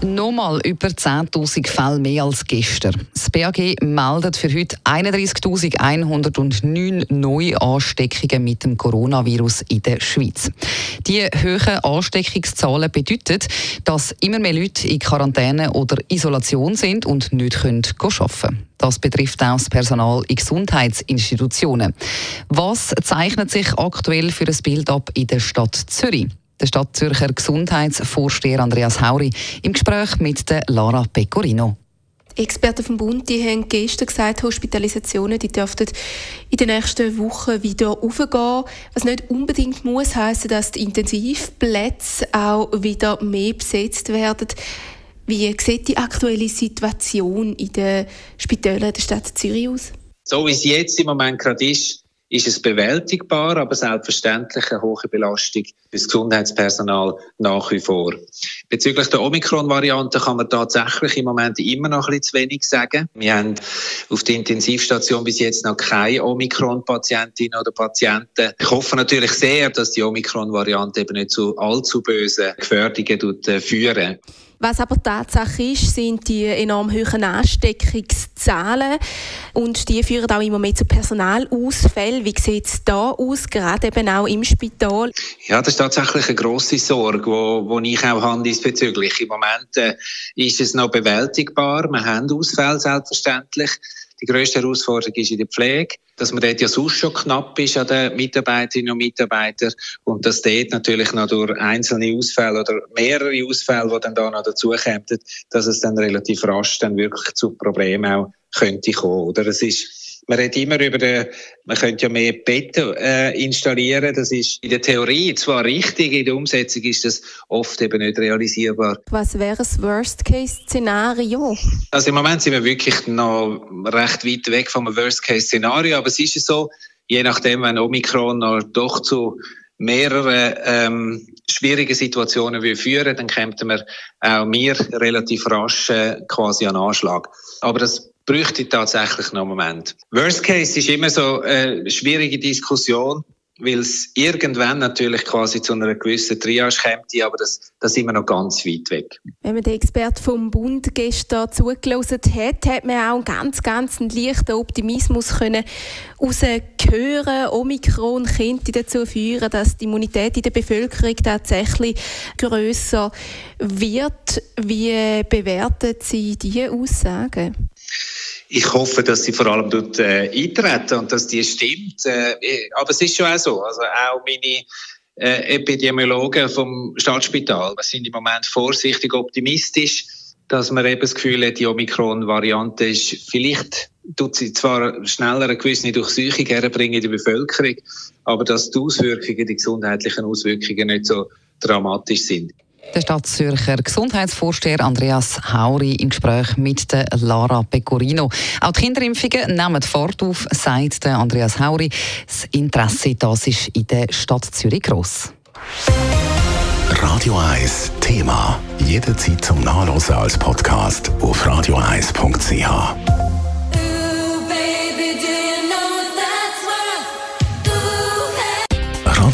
Nochmal über 10.000 Fälle mehr als gestern. Das BAG meldet für heute 31.109 neue Ansteckungen mit dem Coronavirus in der Schweiz. Die hohen Ansteckungszahlen bedeuten, dass immer mehr Leute in Quarantäne oder Isolation sind und nicht arbeiten können. Das betrifft auch das Personal in Gesundheitsinstitutionen. Was zeichnet sich aktuell für ein Bild ab in der Stadt Zürich? Der Stadtzürcher Gesundheitsvorsteher Andreas Hauri im Gespräch mit der Lara Pecorino. Experten vom Bund die haben gestern gesagt, Hospitalisationen die dürften in den nächsten Wochen wieder aufgehen. Was nicht unbedingt muss heißen, dass die Intensivplätze auch wieder mehr besetzt werden. Wie sieht die aktuelle Situation in den Spitälern der Stadt Zürich aus? So wie es jetzt im Moment gerade ist, ist es bewältigbar, aber selbstverständlich eine hohe Belastung für das Gesundheitspersonal nach wie vor. Bezüglich der Omikron-Variante kann man tatsächlich im Moment immer noch bisschen zu wenig sagen. Wir haben auf der Intensivstation bis jetzt noch keine Omikron-Patientinnen oder Patienten. Ich hoffe natürlich sehr, dass die Omikron-Variante eben nicht zu allzu bösen Gefährdungen äh, führen. Was aber Tatsache ist, sind die enorm hohen Ansteckungszahlen und die führen auch immer mehr zu Personalausfällen. Wie sieht es da aus, gerade eben auch im Spital? Ja, das ist tatsächlich eine grosse Sorge, wo ich auch habe diesbezüglich. Im Moment äh, ist es noch bewältigbar. Wir haben Ausfälle selbstverständlich. Die grösste Herausforderung ist in der Pflege, dass man dort ja sonst schon knapp ist an den Mitarbeiterinnen und Mitarbeitern und dass dort natürlich noch durch einzelne Ausfälle oder mehrere Ausfälle, die dann da noch dazukommen, dass es dann relativ rasch dann wirklich zu Problemen auch könnte kommen. Oder es ist man redet immer über, den, man könnte ja mehr Betten äh, installieren. Das ist in der Theorie zwar richtig, in der Umsetzung ist das oft eben nicht realisierbar. Was wäre das Worst-Case-Szenario? Also im Moment sind wir wirklich noch recht weit weg vom Worst-Case-Szenario, aber es ist so, je nachdem, wenn Omikron noch doch zu mehreren ähm, schwierigen Situationen will führen, dann kämpfen wir auch wir relativ rasch äh, quasi an Anschlag. Aber das bräuchte tatsächlich noch einen Moment. Worst Case ist immer so eine schwierige Diskussion, weil es irgendwann natürlich quasi zu einer gewissen Triage kommt, aber das, das sind wir noch ganz weit weg. Wenn man den Experten vom Bund gestern zugelassen hat, hat man auch einen ganz, ganz leichten Optimismus können rausgehören. Omikron könnte dazu führen, dass die Immunität in der Bevölkerung tatsächlich grösser wird. Wie bewerten Sie diese Aussagen? Ich hoffe, dass sie vor allem dort äh, eintreten und dass die stimmt. Äh, aber es ist schon auch so. Also auch meine äh, Epidemiologen vom Stadtspital sind im Moment vorsichtig optimistisch, dass man eben das Gefühl hat, die Omikron-Variante ist vielleicht tut sie zwar schneller eine gewisse Durchsuchung herbringen in die Bevölkerung, aber dass die Auswirkungen, die gesundheitlichen Auswirkungen nicht so dramatisch sind. Der Stadtzürcher Gesundheitsvorsteher Andreas Hauri im Gespräch mit der Lara Pecorino. Auch die Kinderimpfungen nehmen Fahrt auf, sagt Andreas Hauri. Das Interesse das ist in der Stadt Zürich gross. Radio 1 Thema. Jederzeit zum Nachlesen als Podcast auf radio1.ch.